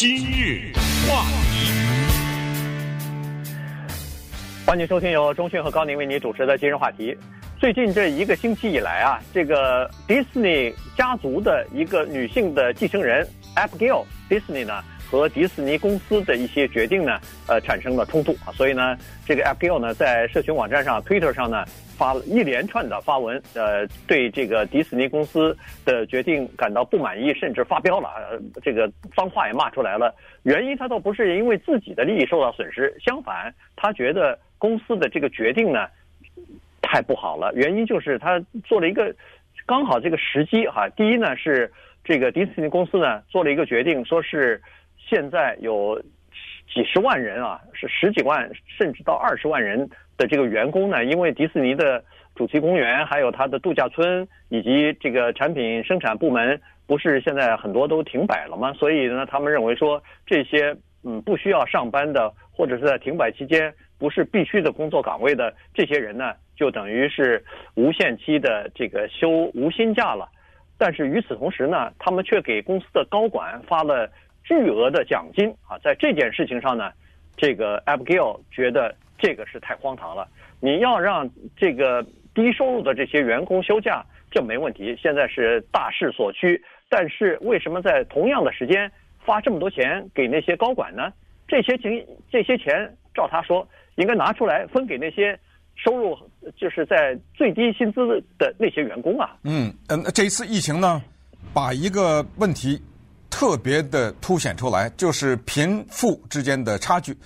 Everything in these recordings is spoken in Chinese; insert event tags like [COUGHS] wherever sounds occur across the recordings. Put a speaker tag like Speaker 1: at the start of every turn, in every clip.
Speaker 1: 今日话题，
Speaker 2: 欢迎收听由钟讯和高宁为你主持的今日话题。最近这一个星期以来啊，这个迪士尼家族的一个女性的继承人 Abigail Disney 呢，和迪士尼公司的一些决定呢，呃，产生了冲突啊。所以呢，这个 Abigail 呢，在社群网站上 Twitter 上呢，发了一连串的发文，呃，对这个迪士尼公司的决定感到不满意，甚至发飙了，呃，这个脏话也骂出来了。原因他倒不是因为自己的利益受到损失，相反，他觉得公司的这个决定呢。太不好了，原因就是他做了一个刚好这个时机哈。第一呢是这个迪士尼公司呢做了一个决定，说是现在有几十万人啊，是十几万甚至到二十万人的这个员工呢，因为迪士尼的主题公园还有它的度假村以及这个产品生产部门不是现在很多都停摆了吗？所以呢，他们认为说这些嗯不需要上班的或者是在停摆期间不是必须的工作岗位的这些人呢。就等于是无限期的这个休无薪假了，但是与此同时呢，他们却给公司的高管发了巨额的奖金啊！在这件事情上呢，这个 Abigail 觉得这个是太荒唐了。你要让这个低收入的这些员工休假，这没问题，现在是大势所趋。但是为什么在同样的时间发这么多钱给那些高管呢？这些钱这些钱，照他说应该拿出来分给那些。收入就是在最低薪资的那些员工啊。
Speaker 3: 嗯嗯，这一次疫情呢，把一个问题特别的凸显出来，就是贫富之间的差距，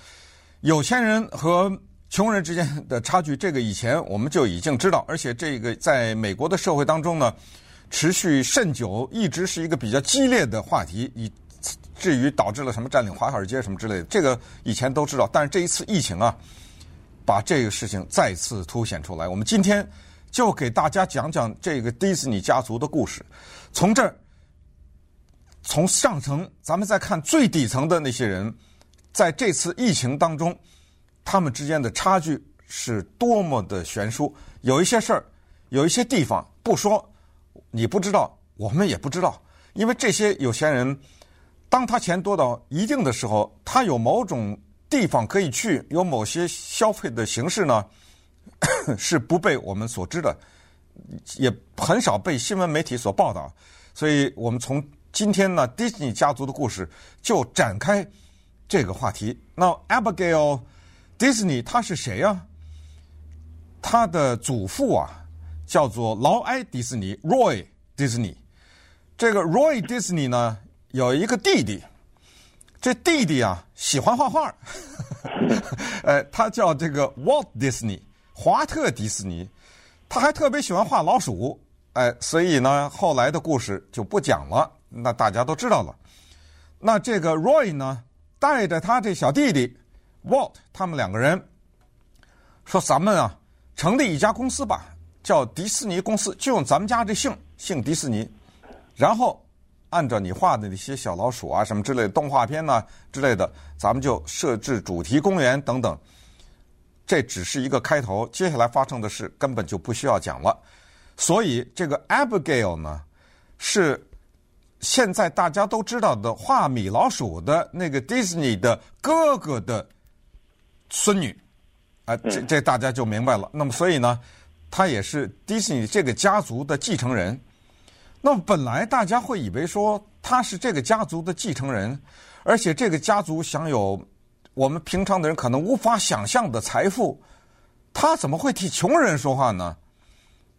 Speaker 3: 有钱人和穷人之间的差距，这个以前我们就已经知道，而且这个在美国的社会当中呢，持续甚久，一直是一个比较激烈的话题，以至于导致了什么占领华尔街什么之类的，这个以前都知道，但是这一次疫情啊。把这个事情再次凸显出来。我们今天就给大家讲讲这个迪士尼家族的故事。从这儿，从上层，咱们再看最底层的那些人，在这次疫情当中，他们之间的差距是多么的悬殊。有一些事儿，有一些地方不说，你不知道，我们也不知道。因为这些有钱人，当他钱多到一定的时候，他有某种。地方可以去，有某些消费的形式呢，[COUGHS] 是不被我们所知的，也很少被新闻媒体所报道。所以我们从今天呢，迪士尼家族的故事就展开这个话题。那 Abigail Disney 他是谁呀、啊？他的祖父啊叫做劳埃迪士尼 Roy Disney。这个 Roy Disney 呢有一个弟弟。这弟弟啊，喜欢画画，[LAUGHS] 呃，他叫这个 Walt Disney，华特迪士尼，他还特别喜欢画老鼠，哎，所以呢，后来的故事就不讲了，那大家都知道了。那这个 Roy 呢，带着他这小弟弟 Walt，他们两个人说：“咱们啊，成立一家公司吧，叫迪士尼公司，就用咱们家这姓，姓迪士尼，然后。”按照你画的那些小老鼠啊，什么之类的动画片呐、之类的，咱们就设置主题公园等等。这只是一个开头，接下来发生的事根本就不需要讲了。所以这个 Abigail 呢，是现在大家都知道的画米老鼠的那个 Disney 的哥哥的孙女啊，这这大家就明白了。那么所以呢，他也是 Disney 这个家族的继承人。那么本来大家会以为说他是这个家族的继承人，而且这个家族享有我们平常的人可能无法想象的财富，他怎么会替穷人说话呢？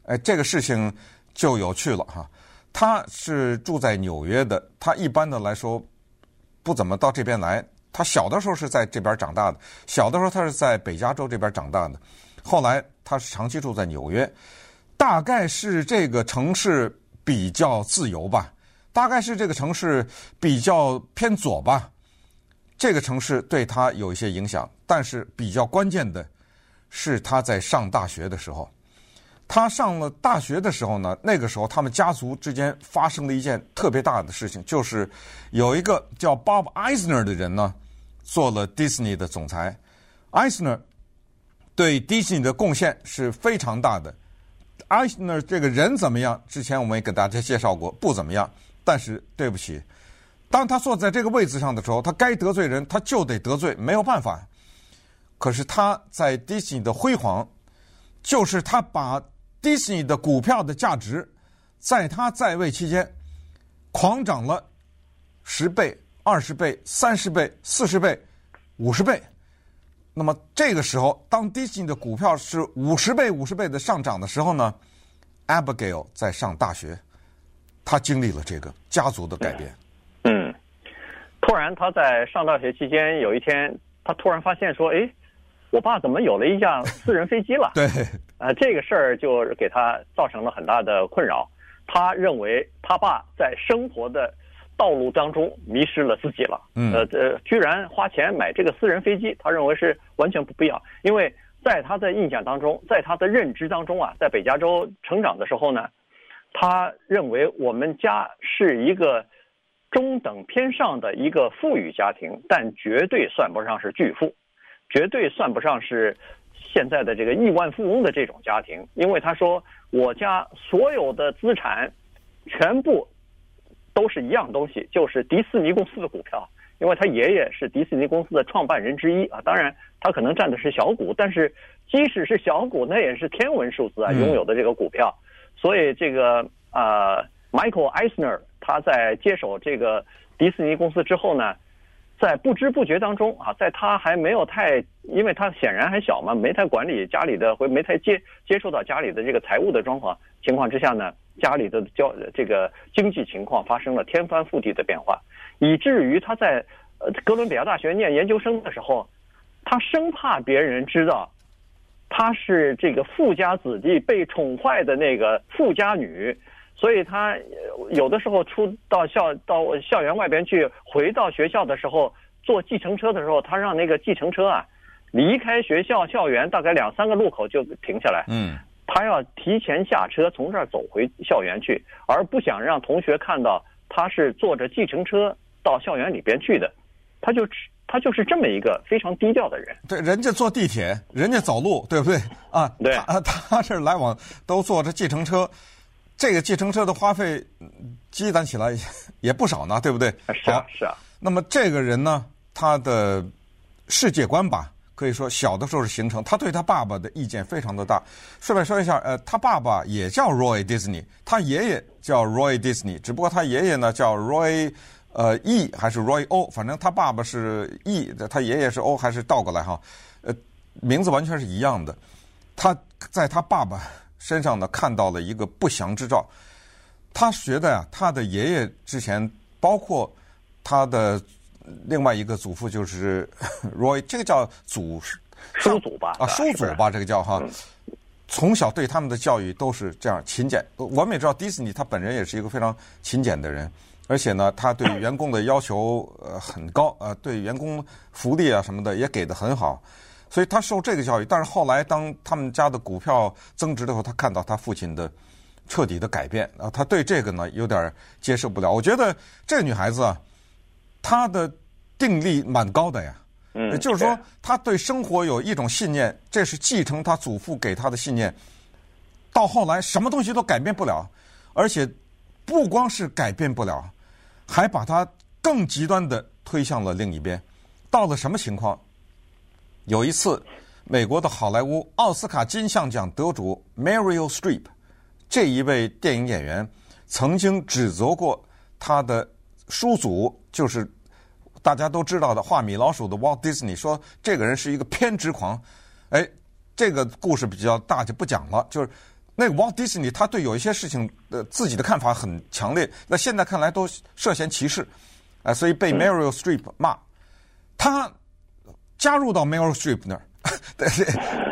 Speaker 3: 哎，这个事情就有趣了哈。他是住在纽约的，他一般的来说不怎么到这边来。他小的时候是在这边长大的，小的时候他是在北加州这边长大的，后来他是长期住在纽约，大概是这个城市。比较自由吧，大概是这个城市比较偏左吧。这个城市对他有一些影响，但是比较关键的是他在上大学的时候。他上了大学的时候呢，那个时候他们家族之间发生了一件特别大的事情，就是有一个叫 Bob Eisner 的人呢，做了 Disney 的总裁。Eisner 对 Disney 的贡献是非常大的。Eisner 这个人怎么样？之前我们也给大家介绍过，不怎么样。但是对不起，当他坐在这个位置上的时候，他该得罪人，他就得得罪，没有办法。可是他在 Disney 的辉煌，就是他把 Disney 的股票的价值，在他在位期间，狂涨了十倍、二十倍、三十倍、四十倍、五十倍。那么这个时候，当迪士尼的股票是五十倍、五十倍的上涨的时候呢，Abigail 在上大学，他经历了这个家族的改变。
Speaker 2: 嗯，突然他在上大学期间，有一天他突然发现说：“哎。”我爸怎么有了一架私人飞机了？[LAUGHS]
Speaker 3: 对，
Speaker 2: 呃，这个事儿就给他造成了很大的困扰。他认为他爸在生活的道路当中迷失了自己了。嗯，呃，这居然花钱买这个私人飞机，他认为是完全不必要。因为在他的印象当中，在他的认知当中啊，在北加州成长的时候呢，他认为我们家是一个中等偏上的一个富裕家庭，但绝对算不上是巨富。绝对算不上是现在的这个亿万富翁的这种家庭，因为他说我家所有的资产全部都是一样东西，就是迪士尼公司的股票。因为他爷爷是迪士尼公司的创办人之一啊，当然他可能占的是小股，但是即使是小股，那也是天文数字啊，拥有的这个股票。所以这个呃，Michael Eisner 他在接手这个迪士尼公司之后呢。在不知不觉当中啊，在他还没有太，因为他显然还小嘛，没太管理家里的，或没太接接触到家里的这个财务的状况情况之下呢，家里的交这个经济情况发生了天翻覆地的变化，以至于他在呃哥伦比亚大学念研究生的时候，他生怕别人知道他是这个富家子弟被宠坏的那个富家女。所以他有的时候出到校到校园外边去，回到学校的时候坐计程车的时候，他让那个计程车啊离开学校校园大概两三个路口就停下来。嗯，他要提前下车从这儿走回校园去，而不想让同学看到他是坐着计程车到校园里边去的。他就他就是这么一个非常低调的人。
Speaker 3: 对，人家坐地铁，人家走路，对不对啊？
Speaker 2: 对
Speaker 3: 啊，[LAUGHS] 他是来往都坐着计程车。这个计程车的花费积攒起来也不少呢，对不对？
Speaker 2: 是啊，是啊。
Speaker 3: 那么这个人呢，他的世界观吧，可以说小的时候是形成。他对他爸爸的意见非常的大。顺便说一下，呃，他爸爸也叫 Roy Disney，他爷爷叫 Roy Disney，只不过他爷爷呢叫 Roy，呃，E 还是 Roy O，反正他爸爸是 E，他爷爷是 O，还是倒过来哈？呃，名字完全是一样的。他在他爸爸。身上呢，看到了一个不祥之兆，他觉得呀，他的爷爷之前，包括他的另外一个祖父，就是 [LAUGHS] Roy，这个叫祖
Speaker 2: 叔祖吧？
Speaker 3: 啊，叔祖吧，这个叫哈。从小对他们的教育都是这样勤俭。我们也知道，迪士尼他本人也是一个非常勤俭的人，而且呢，他对员工的要求呃很高，呃，对员工福利啊什么的也给得很好。所以他受这个教育，但是后来当他们家的股票增值的时候，他看到他父亲的彻底的改变，啊，他对这个呢有点接受不了。我觉得这个女孩子啊，她的定力蛮高的呀，嗯，就是说他对生活有一种信念，这是继承他祖父给他的信念。到后来什么东西都改变不了，而且不光是改变不了，还把他更极端的推向了另一边。到了什么情况？有一次，美国的好莱坞奥斯卡金像奖得主 Meryl Streep 这一位电影演员，曾经指责过他的叔祖，就是大家都知道的画米老鼠的 Walt Disney，说这个人是一个偏执狂。哎，这个故事比较大，就不讲了。就是那个 Walt Disney，他对有一些事情的自己的看法很强烈，那现在看来都涉嫌歧视，啊，所以被 Meryl Streep 骂他。加入到 Meryl Streep 那儿，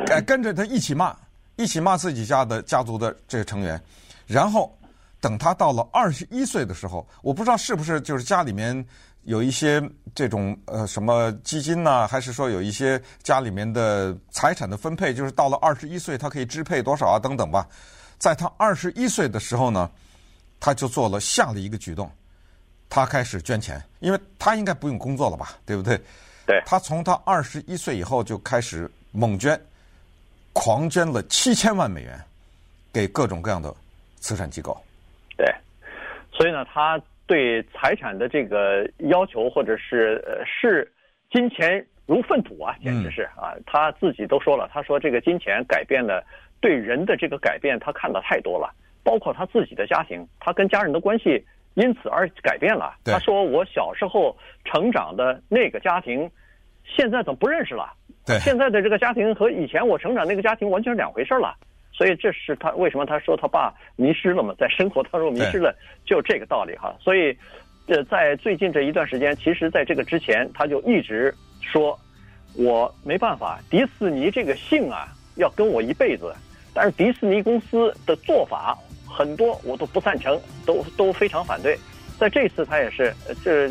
Speaker 3: 跟 [LAUGHS] 跟着他一起骂，一起骂自己家的家族的这个成员。然后等他到了二十一岁的时候，我不知道是不是就是家里面有一些这种呃什么基金呐、啊，还是说有一些家里面的财产的分配，就是到了二十一岁他可以支配多少啊等等吧。在他二十一岁的时候呢，他就做了下了一个举动，他开始捐钱，因为他应该不用工作了吧，对不对？
Speaker 2: 对，
Speaker 3: 他从他二十一岁以后就开始猛捐，狂捐了七千万美元给各种各样的慈善机构。
Speaker 2: 对，所以呢，他对财产的这个要求，或者是呃视金钱如粪土啊，简直是啊！他自己都说了，他说这个金钱改变了对人的这个改变，他看的太多了，包括他自己的家庭，他跟家人的关系因此而改变了。他说我小时候成长的那个家庭，现在怎么不认识了？
Speaker 3: 对，
Speaker 2: 现在的这个家庭和以前我成长那个家庭完全是两回事了。所以这是他为什么他说他爸迷失了嘛，在生活当中迷失了，就这个道理哈。所以，呃，在最近这一段时间，其实在这个之前，他就一直说，我没办法，迪士尼这个姓啊要跟我一辈子。但是迪士尼公司的做法很多我都不赞成，都都非常反对。在这次他也是这。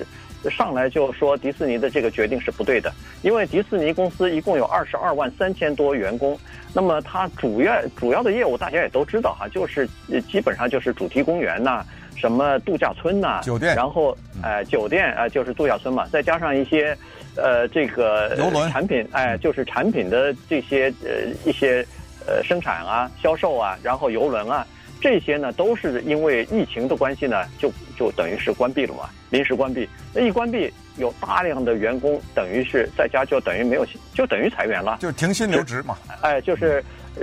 Speaker 2: 上来就说迪士尼的这个决定是不对的，因为迪士尼公司一共有二十二万三千多员工，那么它主要主要的业务大家也都知道哈，就是基本上就是主题公园呐，什么度假村呐，
Speaker 3: 酒店，
Speaker 2: 然后呃酒店呃就是度假村嘛，再加上一些呃这个
Speaker 3: 游轮
Speaker 2: 产品哎就是产品的这些呃一些呃生产啊销售啊，然后游轮啊。这些呢，都是因为疫情的关系呢，就就等于是关闭了嘛，临时关闭。那一关闭，有大量的员工等于是在家就等于没有，就等于裁员了，
Speaker 3: 就停薪留职嘛。
Speaker 2: 哎，就是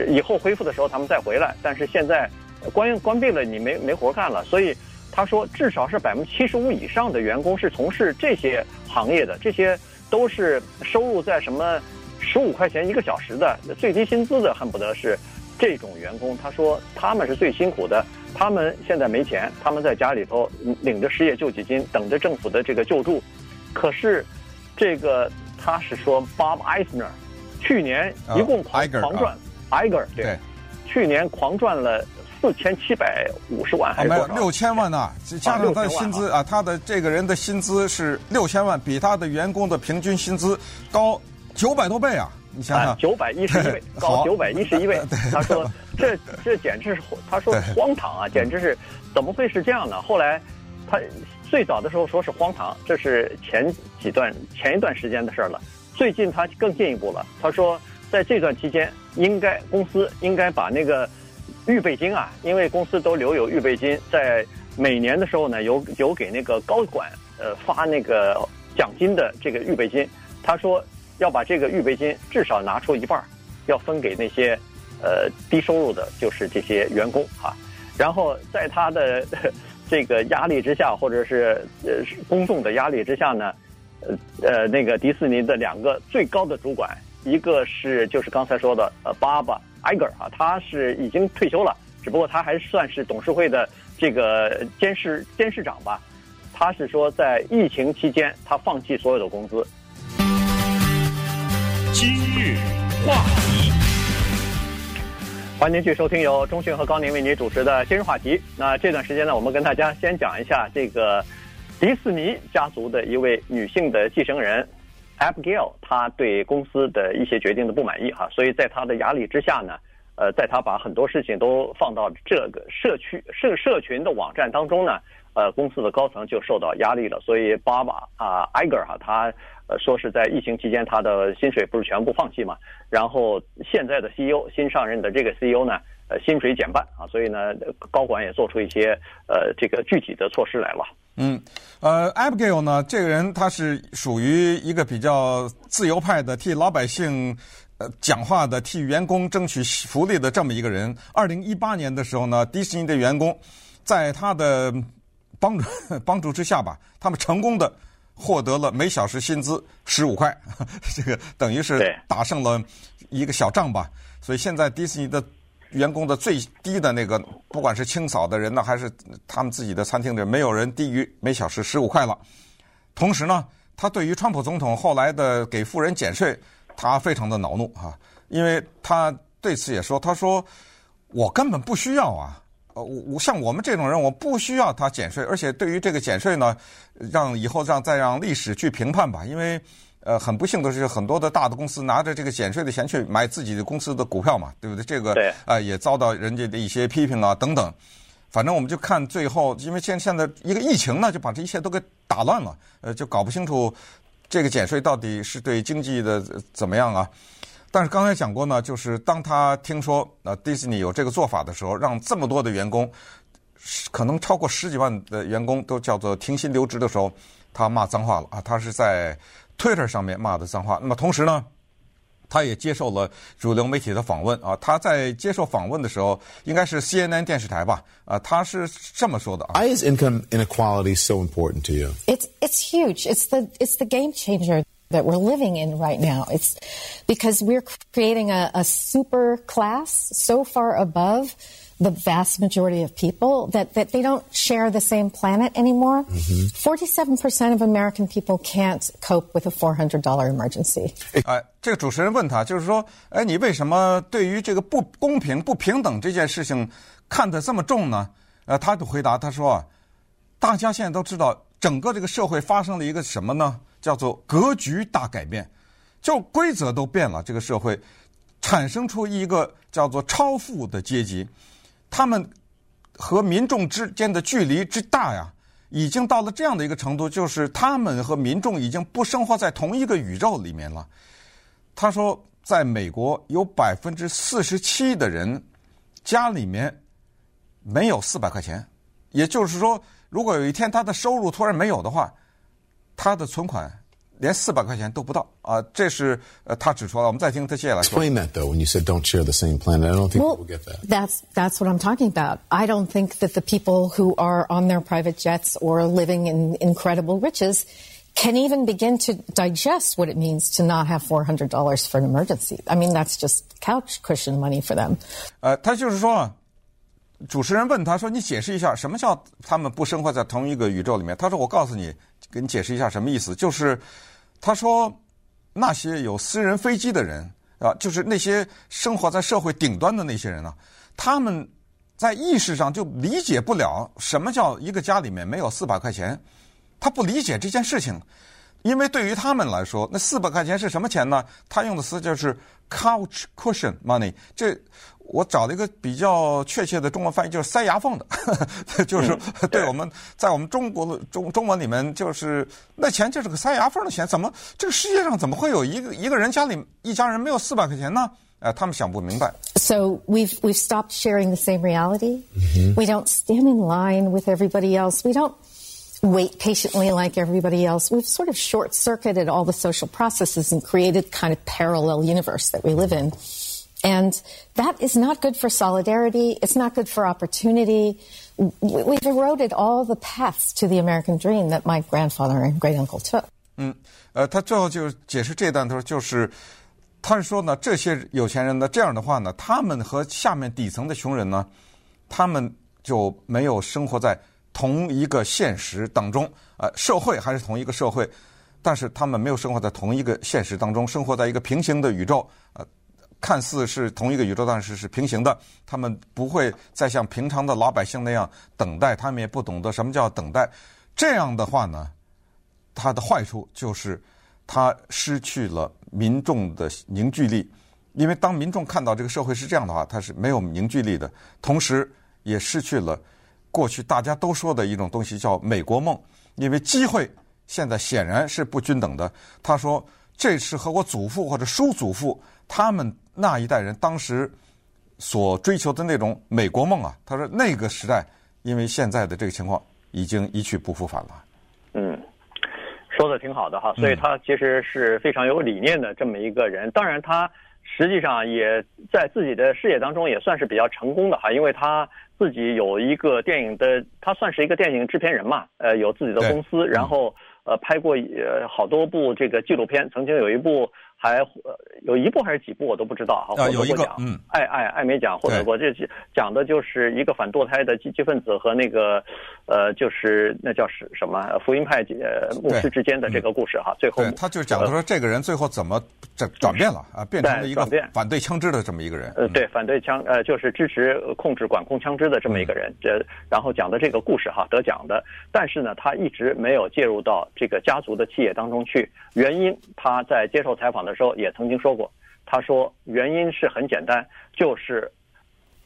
Speaker 2: 以后恢复的时候他们再回来，但是现在关关闭了，你没没活干了。所以他说，至少是百分之七十五以上的员工是从事这些行业的，这些都是收入在什么十五块钱一个小时的最低薪资的，恨不得是。这种员工，他说他们是最辛苦的，他们现在没钱，他们在家里头领着失业救济金，等着政府的这个救助。可是，这个他是说 Bob Eisner，去年一共狂狂赚，Iger 对，去年狂赚了四千七百五十万还是多少？
Speaker 3: 没有六千万呢，加上他的薪资啊，他的这个人的薪资是六千万，比他的员工的平均薪资高九百多倍啊。你想想，
Speaker 2: 九百一十一位，[LAUGHS] 高九百一十一位。[LAUGHS] 他说：“这这简直是，他说荒唐啊，简直是，怎么会是这样呢？”后来，他最早的时候说是荒唐，这是前几段前一段时间的事儿了。最近他更进一步了，他说在这段期间，应该公司应该把那个预备金啊，因为公司都留有预备金，在每年的时候呢，有有给那个高管呃发那个奖金的这个预备金。他说。要把这个预备金至少拿出一半，要分给那些，呃低收入的，就是这些员工哈。然后在他的 [LAUGHS] 这个压力之下，或者是呃公众的压力之下呢，呃呃那个迪士尼的两个最高的主管，一个是就是刚才说的呃 Bob Iger 啊，他是已经退休了，只不过他还算是董事会的这个监事监事长吧。他是说在疫情期间，他放弃所有的工资。
Speaker 1: 今日话题，
Speaker 2: 欢迎继续收听由中讯和高宁为您主持的今日话题。那这段时间呢，我们跟大家先讲一下这个迪士尼家族的一位女性的继承人 Abigail，她对公司的一些决定的不满意哈，所以在她的压力之下呢，呃，在她把很多事情都放到这个社区社社群的网站当中呢，呃，公司的高层就受到压力了，所以 Bob 啊 Iger 哈他。呃，说是在疫情期间，他的薪水不是全部放弃嘛？然后现在的 CEO 新上任的这个 CEO 呢，呃，薪水减半啊，所以呢，高管也做出一些呃这个具体的措施来了。
Speaker 3: 嗯，呃，Abigail 呢，这个人他是属于一个比较自由派的，替老百姓呃讲话的，替员工争取福利的这么一个人。二零一八年的时候呢，迪士尼的员工在他的帮助 [LAUGHS] 帮助之下吧，他们成功的。获得了每小时薪资十五块，[LAUGHS] 这个等于是打胜了一个小仗吧。所以现在迪士尼的员工的最低的那个，不管是清扫的人呢，还是他们自己的餐厅的人，没有人低于每小时十五块了。同时呢，他对于川普总统后来的给富人减税，他非常的恼怒啊，因为他对此也说，他说我根本不需要啊。呃，我我像我们这种人，我不需要他减税，而且对于这个减税呢，让以后让再让历史去评判吧。因为，呃，很不幸的是，很多的大的公司拿着这个减税的钱去买自己的公司的股票嘛，对不对？这个啊、呃、也遭到人家的一些批评啊等等。反正我们就看最后，因为现现在一个疫情呢，就把这一切都给打乱了，呃，就搞不清楚这个减税到底是对经济的怎么样啊。但是刚才讲过呢，就是当他听说呃迪士尼有这个做法的时候，让这么多的员工可能超过十几万的员工都叫做停薪留职的时候，他骂脏话了啊！他是在 Twitter 上面骂的脏话。那么同时呢，他也接受了主流媒体的访问啊。他在接受访问的时候，应该是 CNN 电视台吧？啊，他是这么说的啊
Speaker 4: ：Why is income inequality so important to you?
Speaker 5: It's it's huge. It's the it's the game changer that we're living in right now. It's because we're creating a, a super class so far above the vast majority of people that, that they don't share the same planet anymore. 47% of American people can't cope with a $400 emergency.
Speaker 3: 哎，这个主持人问他，就是说，哎，你为什么对于这个不公平、不平等这件事情看得这么重呢？呃，他就回答，他说啊，大家现在都知道，整个这个社会发生了一个什么呢？ 叫做格局大改变，就规则都变了，这个社会产生出一个叫做超富的阶级。他们和民众之间的距离之大呀，已经到了这样的一个程度，就是他们和民众已经不生活在同一个宇宙里面了。他说，在美国有百分之四十七的人家里面没有四百块钱，也就是说，如果有一天他的收入突然没有的话，他的存款。连四百块钱都不到啊！这是呃，他指出了。我们再听他接下来说。
Speaker 4: Explain that though. When you said don't share the same planet, I don't think
Speaker 5: well,
Speaker 4: people get that.
Speaker 5: That's that's what I'm talking about. I don't think that the people who are on their private jets or living in incredible riches can even begin to digest what it means to not have four hundred dollars for an emergency. I mean, that's just couch cushion money for them.
Speaker 3: 呃，他就是说， 主持人问他说：“你解释一下，什么叫他们不生活在同一个宇宙里面？”他说：“我告诉你，给你解释一下什么意思，就是。”他说：“那些有私人飞机的人啊，就是那些生活在社会顶端的那些人呢，他们在意识上就理解不了什么叫一个家里面没有四百块钱，他不理解这件事情，因为对于他们来说，那四百块钱是什么钱呢？他用的词就是 couch cushion money，这。” 我找了一个比较确切的中文翻译，就是塞牙缝的，呵[LAUGHS] 呵[LAUGHS] 就是对我们在我们中国的中中文里面，就是那钱就是个塞牙缝的钱，怎么这个世界上怎么会有一个一个人家里一家人没有四百块钱呢？呃，他们想不明白。
Speaker 5: So we've we've stopped sharing the same reality. We don't stand in line with everybody else. We don't wait patiently like everybody else. We've sort of short circuited all the social processes and created kind of parallel universe that we live in. And that is not good for solidarity. It's not good for opportunity. We've eroded all the paths to the American dream that my grandfather and great uncle took.
Speaker 3: 嗯，呃，他最后就解释这段，他说就是，他是说呢，这些有钱人呢，这样的话呢，他们和下面底层的穷人呢，他们就没有生活在同一个现实当中。呃，社会还是同一个社会，但是他们没有生活在同一个现实当中，生活在一个平行的宇宙。呃。 看似是同一个宇宙，但是是平行的。他们不会再像平常的老百姓那样等待，他们也不懂得什么叫等待。这样的话呢，它的坏处就是它失去了民众的凝聚力。因为当民众看到这个社会是这样的话，它是没有凝聚力的。同时，也失去了过去大家都说的一种东西，叫美国梦。因为机会现在显然是不均等的。他说：“这是和我祖父或者叔祖父他们。”那一代人当时所追求的那种美国梦啊，他说那个时代，因为现在的这个情况已经一去不复返了。
Speaker 2: 嗯，说的挺好的哈，所以他其实是非常有理念的这么一个人。当然，他实际上也在自己的事业当中也算是比较成功的哈，因为他自己有一个电影的，他算是一个电影制片人嘛，呃，有自己的公司，然后呃拍过呃好多部这个纪录片，曾经有一部。还呃有一部还是几部我都不知道哈，获得过奖，嗯，艾艾艾美奖获得过。这讲的就是一个反堕胎的积极分子和那个呃，就是那叫什什么福音派呃牧师之间的这个故事哈。最后
Speaker 3: 他就讲的说这个人最后怎么转转变了啊，变成了一个反对枪支的这么一个人。
Speaker 2: 呃，对，反对枪呃就是支持控制管控枪支的这么一个人。这然后讲的这个故事哈得奖的，但是呢他一直没有介入到这个家族的企业当中去，原因他在接受采访的。的时候也曾经说过，他说原因是很简单，就是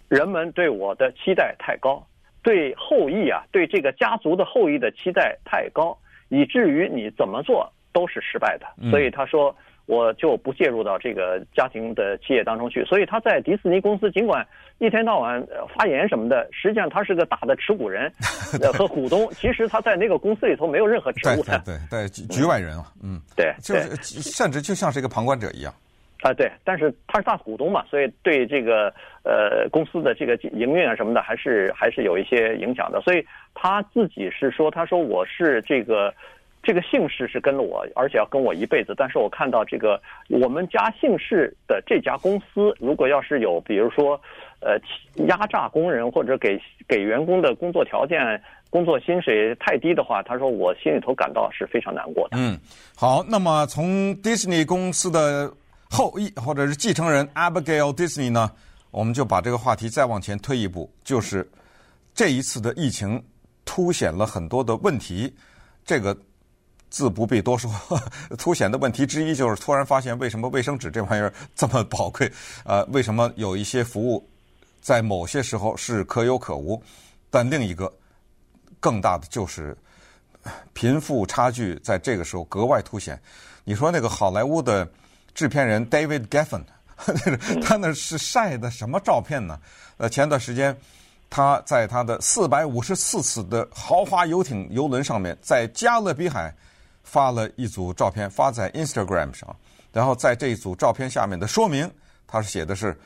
Speaker 2: 人们对我的期待太高，对后裔啊，对这个家族的后裔的期待太高，以至于你怎么做都是失败的。所以他说我就不介入到这个家庭的企业当中去。所以他在迪士尼公司尽管一天到晚发言什么的，实际上他是个大的持股人 [LAUGHS] 和股东。其实他在那个公司里头没有任何职务的，
Speaker 3: 对对对，局外人啊，嗯，
Speaker 2: 对，
Speaker 3: 就是甚至就像是一个旁观者一样。
Speaker 2: 啊，对，但是他是大股东嘛，所以对这个呃公司的这个营运啊什么的，还是还是有一些影响的。所以他自己是说，他说我是这个这个姓氏是跟了我，而且要跟我一辈子。但是我看到这个我们家姓氏的这家公司，如果要是有比如说呃压榨工人或者给给员工的工作条件、工作薪水太低的话，他说我心里头感到是非常难过的。
Speaker 3: 嗯，好，那么从迪士尼公司的。后裔或者是继承人 Abigail Disney 呢，我们就把这个话题再往前推一步，就是这一次的疫情凸显了很多的问题。这个自不必多说，[LAUGHS] 凸显的问题之一就是突然发现为什么卫生纸这玩意儿这么宝贵？呃，为什么有一些服务在某些时候是可有可无？但另一个更大的就是贫富差距在这个时候格外凸显。你说那个好莱坞的。制片人 David Geffen，[LAUGHS] 他那是晒的什么照片呢？呃，前段时间他在他的四百五十四尺的豪华游艇游轮上面，在加勒比海发了一组照片，发在 Instagram 上。然后在这一组照片下面的说明，他是写的是：“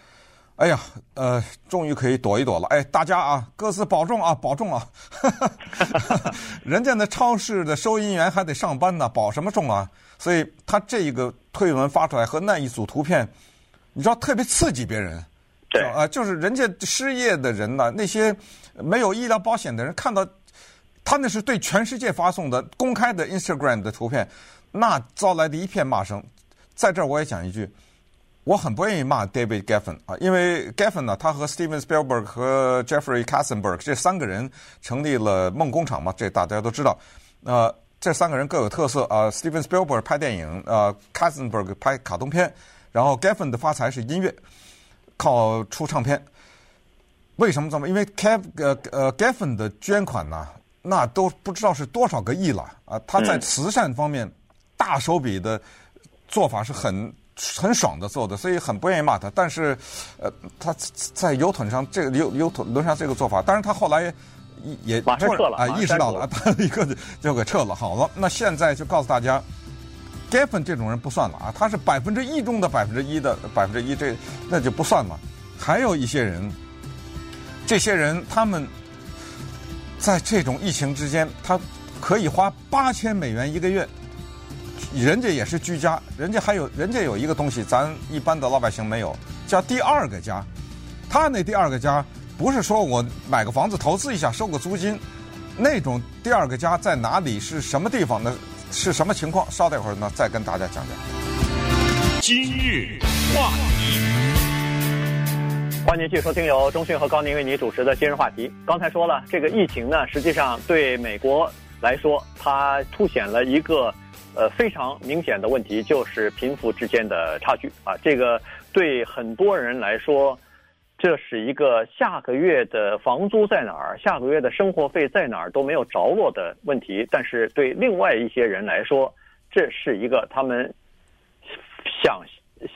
Speaker 3: 哎呀，呃，终于可以躲一躲了。哎，大家啊，各自保重啊，保重啊！[LAUGHS] 人家那超市的收银员还得上班呢，保什么重啊？所以他这一个。”推文发出来和那一组图片，你知道特别刺激别人，
Speaker 2: 对
Speaker 3: 啊，就是人家失业的人呢，那些没有医疗保险的人看到，他那是对全世界发送的公开的 Instagram 的图片，那招来的一片骂声。在这儿我也讲一句，我很不愿意骂 David Geffen 啊，因为 Geffen 呢，他和 Steven Spielberg 和 Jeffrey Katzenberg 这三个人成立了梦工厂嘛，这大家都知道，呃。这三个人各有特色啊，Steven Spielberg 拍电影，呃，Katzenberg 拍卡通片，然后 Geffen 的发财是音乐，靠出唱片。为什么这么？因为 Kev 呃呃 Geffen 的捐款呢，那都不知道是多少个亿了啊！他在慈善方面大手笔的做法是很很爽的做的，所以很不愿意骂他。但是呃，他在游艇上这个游游艇轮上这个做法，当然他后来。也
Speaker 2: 马上撤了
Speaker 3: 啊！意识到了，他一个就给撤了。好了，那现在就告诉大家，Geffen 这种人不算了啊，他是百分之一中的百分之一的百分之一，这那就不算了。还有一些人，这些人他们在这种疫情之间，他可以花八千美元一个月，人家也是居家，人家还有人家有一个东西，咱一般的老百姓没有，叫第二个家。他那第二个家。不是说我买个房子投资一下收个租金，那种第二个家在哪里是什么地方呢？是什么情况？稍等一会儿呢，再跟大家讲讲。
Speaker 1: 今日话题，
Speaker 2: 欢迎继续收听由中讯和高宁为你主持的今日话题。刚才说了，这个疫情呢，实际上对美国来说，它凸显了一个呃非常明显的问题，就是贫富之间的差距啊。这个对很多人来说。这是一个下个月的房租在哪儿，下个月的生活费在哪儿都没有着落的问题。但是对另外一些人来说，这是一个他们想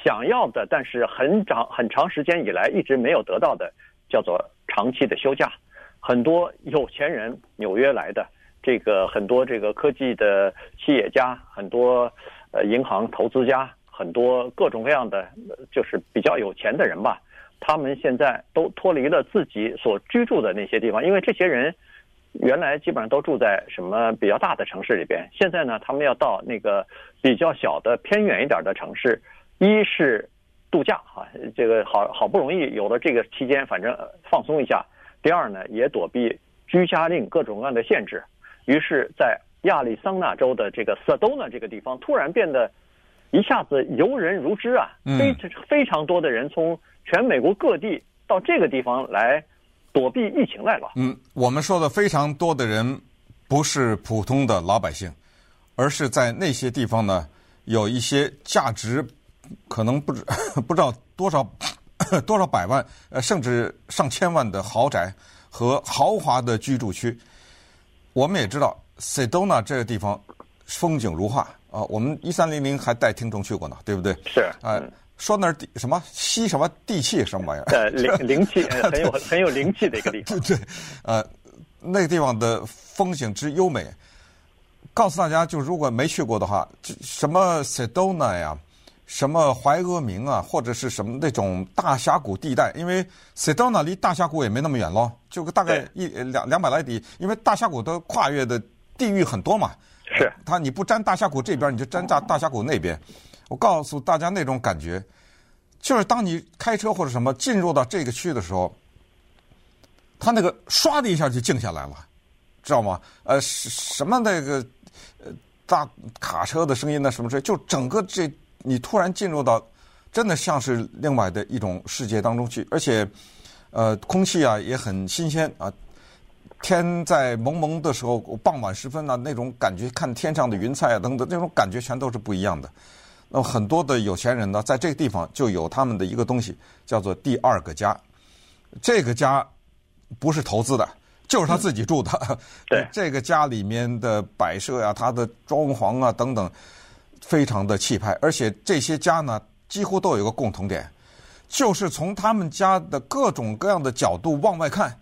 Speaker 2: 想要的，但是很长很长时间以来一直没有得到的，叫做长期的休假。很多有钱人，纽约来的这个很多这个科技的企业家，很多呃银行投资家，很多各种各样的就是比较有钱的人吧。他们现在都脱离了自己所居住的那些地方，因为这些人原来基本上都住在什么比较大的城市里边，现在呢，他们要到那个比较小的偏远一点的城市，一是度假啊，这个好好不容易有了这个期间，反正放松一下；第二呢，也躲避居家令各种各样的限制。于是，在亚利桑那州的这个 Sedona 这个地方，突然变得一下子游人如织啊，非非常多的人从。全美国各地到这个地方来躲避疫情来了。
Speaker 3: 嗯，我们说的非常多的人不是普通的老百姓，而是在那些地方呢，有一些价值可能不知 [LAUGHS] 不知道多少 [COUGHS] 多少百万，呃，甚至上千万的豪宅和豪华的居住区。我们也知道，Sedona 这个地方风景如画啊，我们一三零零还带听众去过呢，对不对？
Speaker 2: 是
Speaker 3: 啊、呃，说那地什么吸什么地气什么玩意儿？
Speaker 2: 呃，灵 [LAUGHS] 灵气很有很有灵气的一个地方。[LAUGHS]
Speaker 3: 对，呃，那个地方的风景之优美，告诉大家，就如果没去过的话，什么 Sedona 呀。什么怀俄明啊，或者是什么那种大峡谷地带？因为塞多纳离大峡谷也没那么远咯，就大概一两两百来里。因为大峡谷的跨越的地域很多嘛，
Speaker 2: 是
Speaker 3: 它你不沾大峡谷这边，你就沾大大峡谷那边。我告诉大家那种感觉，就是当你开车或者什么进入到这个区的时候，它那个唰的一下就静下来了，知道吗？呃，什么那个呃大卡车的声音呢？什么之类，就整个这。你突然进入到，真的像是另外的一种世界当中去，而且，呃，空气啊也很新鲜啊。天在蒙蒙的时候，傍晚时分呢、啊，那种感觉，看天上的云彩啊等等，那种感觉全都是不一样的。那么很多的有钱人呢，在这个地方就有他们的一个东西，叫做第二个家。这个家不是投资的，就是他自己住的。
Speaker 2: 嗯、对，[LAUGHS]
Speaker 3: 这个家里面的摆设呀、啊，它的装潢啊等等。非常的气派，而且这些家呢，几乎都有一个共同点，就是从他们家的各种各样的角度往外看，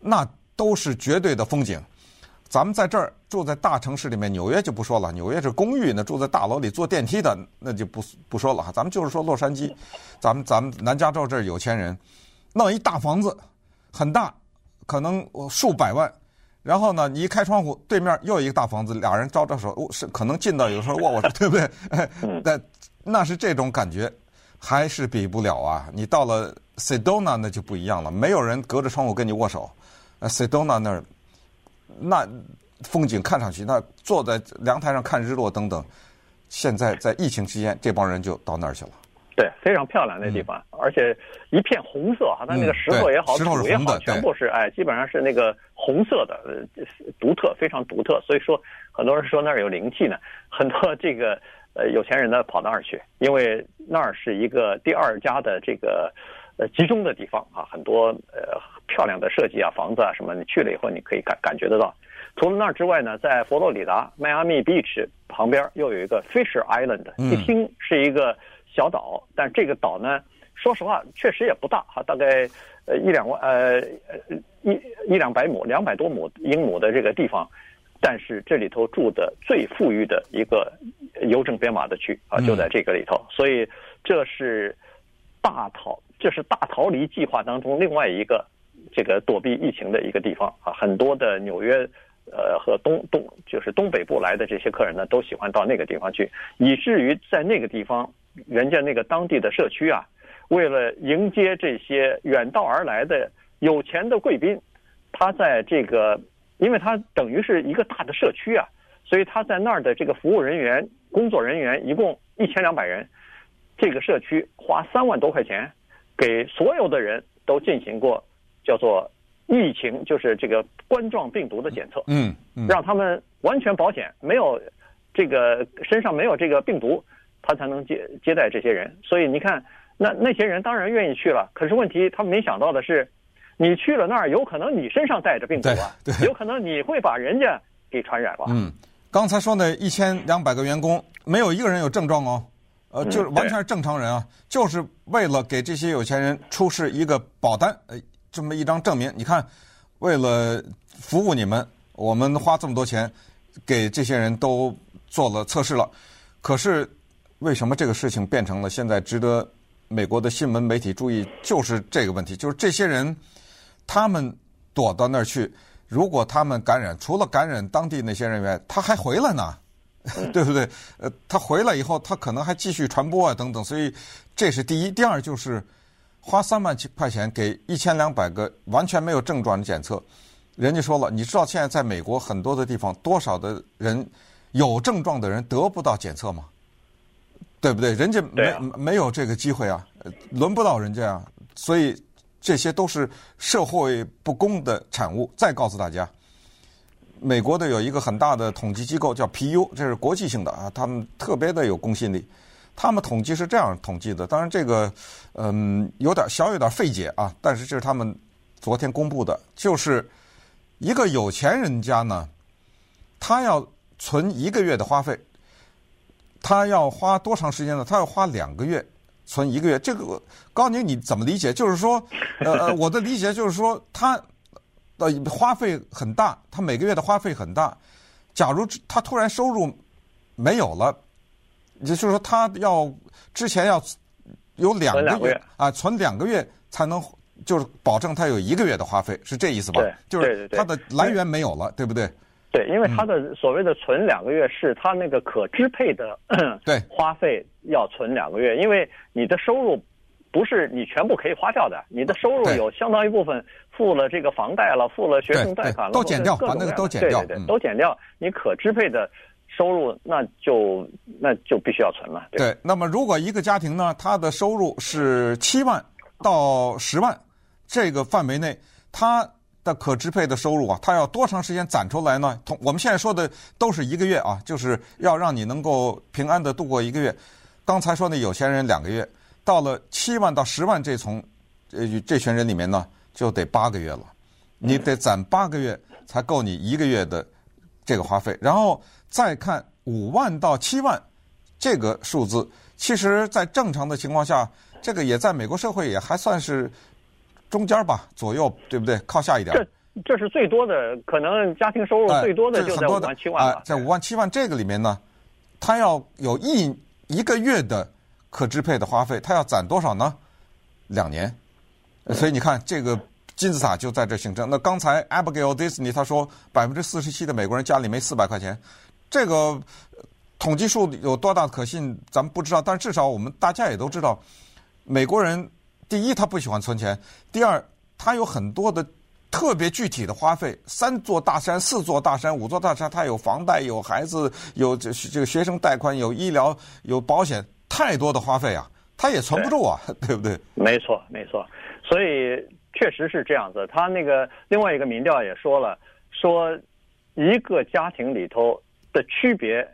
Speaker 3: 那都是绝对的风景。咱们在这儿住在大城市里面，纽约就不说了，纽约是公寓，那住在大楼里坐电梯的那就不不说了哈。咱们就是说洛杉矶，咱们咱们南加州这儿有钱人，弄一大房子，很大，可能数百万。然后呢，你一开窗户，对面又有一个大房子，俩人招招手，是可能近到有时候握握手，[LAUGHS] 对不对？但那是这种感觉，还是比不了啊！你到了 Sedona 那就不一样了，没有人隔着窗户跟你握手。呃，Sedona 那儿，那风景看上去，那坐在阳台上看日落等等。现在在疫情期间，这帮人就到那儿去了。
Speaker 2: 对，非常漂亮那地方，嗯、而且一片红色哈，它那个石头也好，
Speaker 3: 嗯、
Speaker 2: 土也好，全部是哎，基本上是那个红色的，独特，非常独特。所以说，很多人说那儿有灵气呢，很多这个呃有钱人呢跑那儿去，因为那儿是一个第二家的这个呃集中的地方啊，很多呃漂亮的设计啊，房子啊什么，你去了以后你可以感感觉得到。除了那儿之外呢，在佛罗里达迈阿密 beach 旁边又有一个 Fisher Island，一听是一个。小岛，但这个岛呢，说实话确实也不大哈，大概呃一两万呃一一两百亩，两百多亩英亩的这个地方，但是这里头住的最富裕的一个邮政编码的区啊，就在这个里头，所以这是大逃，这是大逃离计划当中另外一个这个躲避疫情的一个地方啊，很多的纽约呃和东东就是东北部来的这些客人呢，都喜欢到那个地方去，以至于在那个地方。人家那个当地的社区啊，为了迎接这些远道而来的有钱的贵宾，他在这个，因为他等于是一个大的社区啊，所以他在那儿的这个服务人员、工作人员一共一千两百人，这个社区花三万多块钱，给所有的人都进行过叫做疫情，就是这个冠状病毒的检测，
Speaker 3: 嗯，嗯，
Speaker 2: 让他们完全保险，没有这个身上没有这个病毒。他才能接接待这些人，所以你看，那那些人当然愿意去了。可是问题，他们没想到的是，你去了那儿，有可能你身上带着病毒啊，[LAUGHS] 有可能你会把人家给传染了。
Speaker 3: 嗯，刚才说那一千两百个员工，没有一个人有症状哦，呃，就是完全是正常人啊，就是为了给这些有钱人出示一个保单，呃，这么一张证明。你看，为了服务你们，我们花这么多钱给这些人都做了测试了，可是。为什么这个事情变成了现在值得美国的新闻媒体注意？就是这个问题，就是这些人他们躲到那儿去，如果他们感染，除了感染当地那些人员，他还回来呢，[LAUGHS] 对不对？呃，他回来以后，他可能还继续传播啊，等等。所以这是第一，第二就是花三万块钱给一千两百个完全没有症状的检测。人家说了，你知道现在在美国很多的地方，多少的人有症状的人得不到检测吗？对不对？人家没、啊、没有这个机会啊，轮不到人家啊，所以这些都是社会不公的产物。再告诉大家，美国的有一个很大的统计机构叫 PU，这是国际性的啊，他们特别的有公信力。他们统计是这样统计的，当然这个嗯有点小有点费解啊，但是这是他们昨天公布的，就是一个有钱人家呢，他要存一个月的花费。他要花多长时间呢？他要花两个月存一个月。这个高宁你怎么理解？就是说，呃呃，[LAUGHS] 我的理解就是说，他呃花费很大，他每个月的花费很大。假如他突然收入没有了，也就是说，他要之前要有两个月，啊，存两个月才能。就是保证他有一个月的花费，是这意思吧？
Speaker 2: 对，
Speaker 3: 就是他的来源没有了，对，不对？
Speaker 2: 对，因为他的所谓的存两个月，是他那个可支配的
Speaker 3: 对 [CLEARS THROAT]
Speaker 2: 花费要存两个月，因为你的收入不是你全部可以花掉的，你的收入有相当一部分付了这个房贷了，付了学生贷款了，
Speaker 3: 都减掉，把那个都减掉，
Speaker 2: 对对对，都减掉，你可支配的收入那就那就必须要存了。
Speaker 3: 对，那么如果一个家庭呢，他的收入是七万到十万。这个范围内，他的可支配的收入啊，他要多长时间攒出来呢？同我们现在说的都是一个月啊，就是要让你能够平安的度过一个月。刚才说那有钱人两个月，到了七万到十万这从，呃，这群人里面呢，就得八个月了。你得攒八个月才够你一个月的这个花费。然后再看五万到七万这个数字，其实在正常的情况下，这个也在美国社会也还算是。中间吧，左右对不对？靠下一点。
Speaker 2: 这这是最多的，可能家庭收入最多的就在五万七
Speaker 3: 万在五万七万这个里面呢，他要有一一个月的可支配的花费，他要攒多少呢？两年。所以你看，这个金字塔就在这形成。那刚才 Abigail Disney 他说，百分之四十七的美国人家里没四百块钱，这个统计数有多大可信，咱们不知道。但是至少我们大家也都知道，美国人。第一，他不喜欢存钱；第二，他有很多的特别具体的花费，三座大山、四座大山、五座大山，他有房贷、有孩子、有这这个学生贷款、有医疗、有保险，太多的花费啊，他也存不住啊，对，[LAUGHS] 对不对？
Speaker 2: 没错，没错。所以确实是这样子。他那个另外一个民调也说了，说一个家庭里头的区别，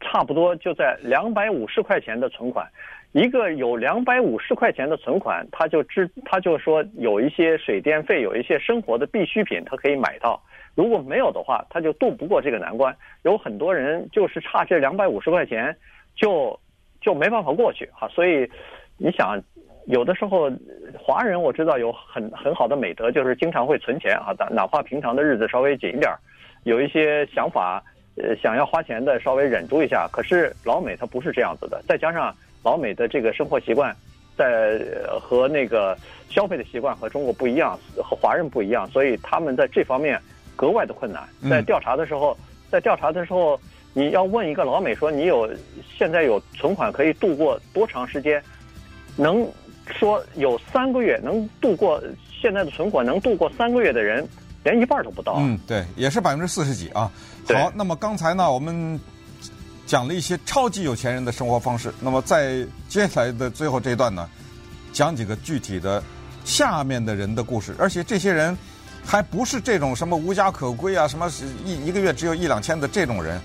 Speaker 2: 差不多就在两百五十块钱的存款。一个有两百五十块钱的存款，他就知他就说有一些水电费，有一些生活的必需品，他可以买到。如果没有的话，他就渡不过这个难关。有很多人就是差这两百五十块钱，就就没办法过去哈。所以你想，有的时候华人我知道有很很好的美德，就是经常会存钱啊，哪怕平常的日子稍微紧一点，有一些想法，呃，想要花钱的稍微忍住一下。可是老美他不是这样子的，再加上。老美的这个生活习惯，在和那个消费的习惯和中国不一样，和华人不一样，所以他们在这方面格外的困难。在调查的时候，在调查的时候，你要问一个老美说，你有现在有存款可以度过多长时间？能说有三个月能度过现在的存款能度过三个月的人，连一半都不到。
Speaker 3: 嗯，对，也是百分之四十几啊。好，那么刚才呢，我们。讲了一些超级有钱人的生活方式。那么在接下来的最后这一段呢，讲几个具体的下面的人的故事。而且这些人还不是这种什么无家可归啊，什么一一个月只有一两千的这种人。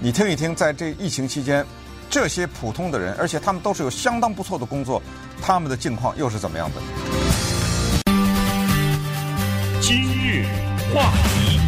Speaker 3: 你听一听，在这疫情期间，这些普通的人，而且他们都是有相当不错的工作，他们的境况又是怎么样的？
Speaker 1: 话题。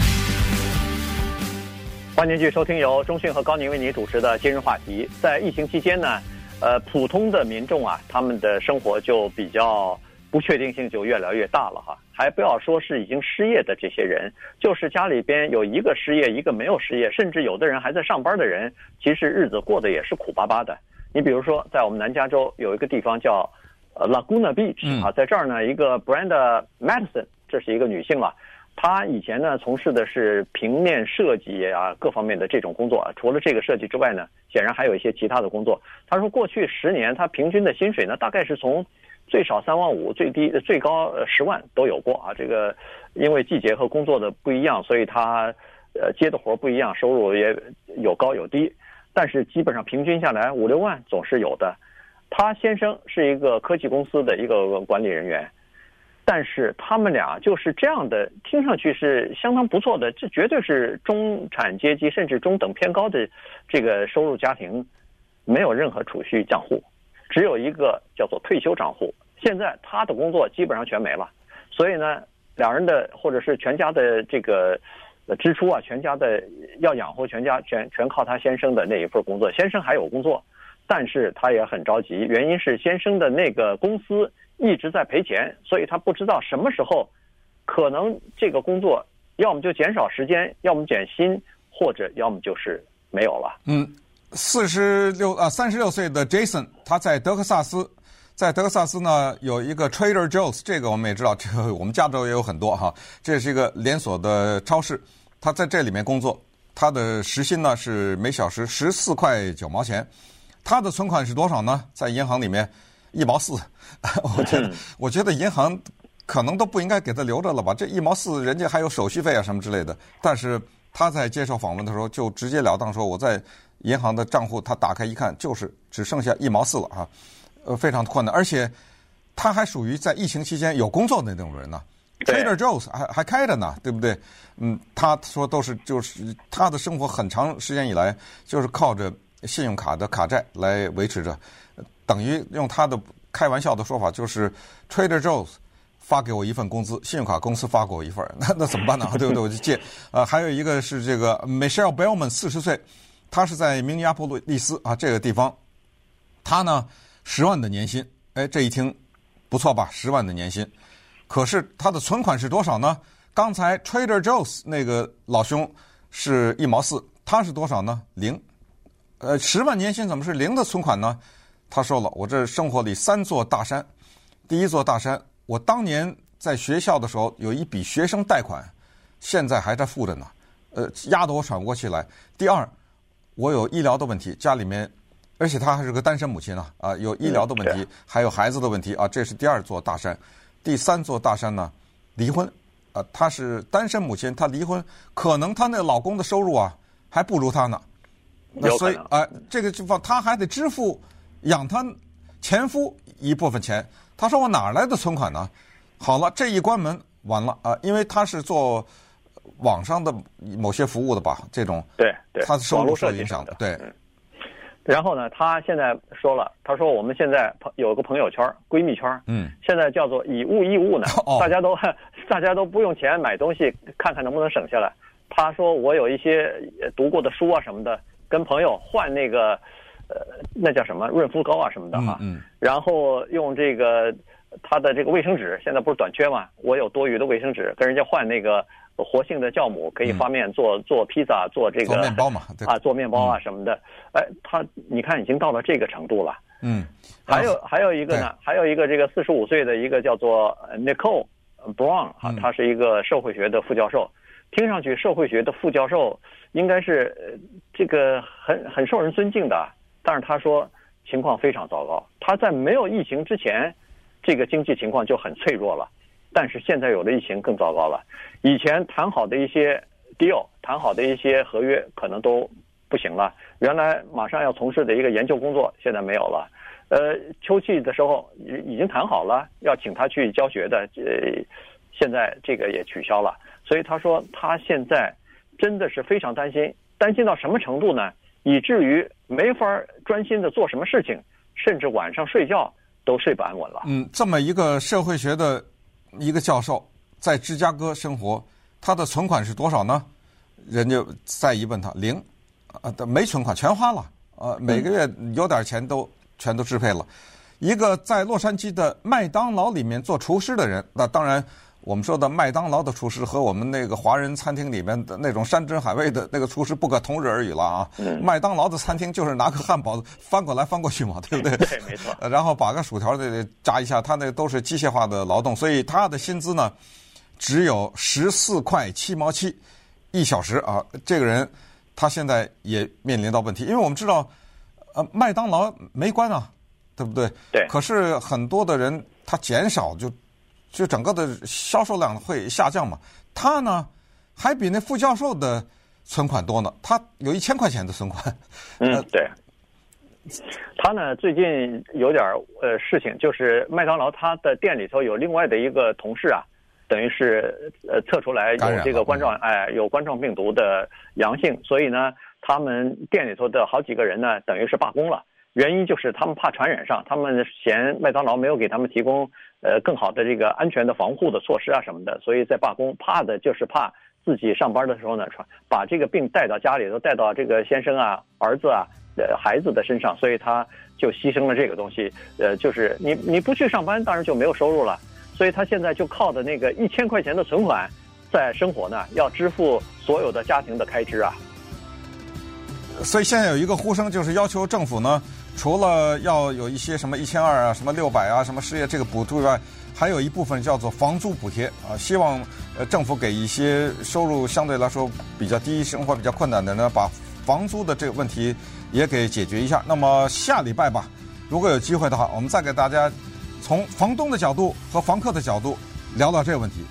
Speaker 2: 欢迎继续收听由中讯和高宁为您主持的今日话题。在疫情期间呢，呃，普通的民众啊，他们的生活就比较不确定性就越来越大了哈。还不要说是已经失业的这些人，就是家里边有一个失业，一个没有失业，甚至有的人还在上班的人，其实日子过得也是苦巴巴的。你比如说，在我们南加州有一个地方叫呃 Laguna Beach 啊，在这儿呢，一个 Brenda Madison，这是一个女性了。他以前呢，从事的是平面设计啊，各方面的这种工作。除了这个设计之外呢，显然还有一些其他的工作。他说，过去十年他平均的薪水呢，大概是从最少三万五，最低最高十万都有过啊。这个因为季节和工作的不一样，所以他呃接的活不一样，收入也有高有低。但是基本上平均下来五六万总是有的。他先生是一个科技公司的一个管理人员。但是他们俩就是这样的，听上去是相当不错的，这绝对是中产阶级甚至中等偏高的这个收入家庭，没有任何储蓄账户，只有一个叫做退休账户。现在他的工作基本上全没了，所以呢，两人的或者是全家的这个支出啊，全家的要养活全家，全全靠他先生的那一份工作。先生还有工作，但是他也很着急，原因是先生的那个公司一直在赔钱，所以他不知道什么时候可能这个工作要么就减少时间，要么减薪，或者要么就是没有了。
Speaker 3: 嗯，四十六啊，三十六岁的 Jason，他在德克萨斯。在德克萨斯呢，有一个 Trader Joe's，这个我们也知道，这个我们加州也有很多哈。这是一个连锁的超市，他在这里面工作，他的时薪呢是每小时十四块九毛钱。他的存款是多少呢？在银行里面一毛四。我觉得，我觉得银行可能都不应该给他留着了吧？这一毛四，人家还有手续费啊什么之类的。但是他在接受访问的时候，就直截了当说，我在银行的账户，他打开一看，就是只剩下一毛四了啊。呃，非常困难，而且他还属于在疫情期间有工作的那种人呢。Trader Joe's 还还开着呢，对不对？嗯，他说都是就是他的生活很长时间以来就是靠着信用卡的卡债来维持着，等于用他的开玩笑的说法就是 Trader Joe's 发给我一份工资，信用卡公司发给我一份，那 [LAUGHS] 那怎么办呢？对不对？我就借。呃，还有一个是这个 Michelle Bellman，四十岁，他是在明尼阿波利斯啊这个地方，他呢。十万的年薪，哎，这一听不错吧？十万的年薪，可是他的存款是多少呢？刚才 Trader Joe's 那个老兄是一毛四，他是多少呢？零。呃，十万年薪怎么是零的存款呢？他说了，我这生活里三座大山，第一座大山，我当年在学校的时候有一笔学生贷款，现在还在付着呢，呃，压得我喘不过气来。第二，我有医疗的问题，家里面。而且她还是个单身母亲呢，啊，有医疗的问题，还有孩子的问题啊，这是第二座大山。第三座大山呢，离婚，啊，她是单身母亲，她离婚，可能她那老公的收入啊还不如她呢。那所以啊，这个地方她还得支付养他前夫一部分钱。他说我哪来的存款呢？好了，这一关门完了啊，因为他是做网上的某些服务的吧，这种
Speaker 2: 对对，
Speaker 3: 他的收入受影响的，对。
Speaker 2: 然后呢，他现在说了，他说我们现在朋有个朋友圈，闺蜜圈，嗯，现在叫做以物易物呢，[LAUGHS] 哦、大家都 [LAUGHS] 大家都不用钱买东西，看看能不能省下来。他说我有一些读过的书啊什么的，跟朋友换那个，呃，那叫什么润肤膏啊什么的哈，嗯，嗯，然后用这个他的这个卫生纸，现在不是短缺嘛，我有多余的卫生纸，跟人家换那个。活性的酵母可以发面做、嗯、做披萨，做这个
Speaker 3: 做面包嘛？[LAUGHS]
Speaker 2: 啊，做面包啊什么的。嗯、哎，他你看已经到了这个程度了。嗯，还有还有一个呢，还有一个这个四十五岁的一个叫做 Nicole Brown 啊，他是一个社会学的副教授。嗯、听上去社会学的副教授应该是这个很很受人尊敬的，但是他说情况非常糟糕。他在没有疫情之前，这个经济情况就很脆弱了。但是现在有了疫情更糟糕了，以前谈好的一些 deal，谈好的一些合约可能都不行了。原来马上要从事的一个研究工作现在没有了。呃，秋季的时候已已经谈好了要请他去教学的，呃，现在这个也取消了。所以他说他现在真的是非常担心，担心到什么程度呢？以至于没法专心的做什么事情，甚至晚上睡觉都睡不安稳了。
Speaker 3: 嗯，这么一个社会学的。一个教授在芝加哥生活，他的存款是多少呢？人家再一问他，零，啊，没存款，全花了，呃，每个月有点钱都全都支配了。一个在洛杉矶的麦当劳里面做厨师的人，那当然。我们说的麦当劳的厨师和我们那个华人餐厅里面的那种山珍海味的那个厨师不可同日而语了啊！嗯、麦当劳的餐厅就是拿个汉堡翻过来翻过去嘛，对不对？[LAUGHS]
Speaker 2: 对，没错。
Speaker 3: 然后把个薯条得炸一下，他那都是机械化的劳动，所以他的薪资呢只有十四块七毛七一小时啊！这个人他现在也面临到问题，因为我们知道，呃，麦当劳没关啊，对不对？
Speaker 2: 对。
Speaker 3: 可是很多的人他减少就。就整个的销售量会下降嘛？他呢，还比那副教授的存款多呢。他有一千块钱的存款。
Speaker 2: 嗯，对。他呢，最近有点呃事情，就是麦当劳他的店里头有另外的一个同事啊，等于是呃测出来有这个冠状哎有冠状病毒的阳性，所以呢，他们店里头的好几个人呢，等于是罢工了。原因就是他们怕传染上，他们嫌麦当劳没有给他们提供呃更好的这个安全的防护的措施啊什么的，所以在罢工，怕的就是怕自己上班的时候呢，传把这个病带到家里头，带到这个先生啊、儿子啊、呃孩子的身上，所以他就牺牲了这个东西。呃，就是你你不去上班，当然就没有收入了。所以他现在就靠的那个一千块钱的存款在生活呢，要支付所有的家庭的开支啊。
Speaker 3: 所以现在有一个呼声，就是要求政府呢，除了要有一些什么一千二啊、什么六百啊、什么失业这个补助以外。还有一部分叫做房租补贴啊，希望呃政府给一些收入相对来说比较低、生活比较困难的呢，把房租的这个问题也给解决一下。那么下礼拜吧，如果有机会的话，我们再给大家从房东的角度和房客的角度聊聊这个问题。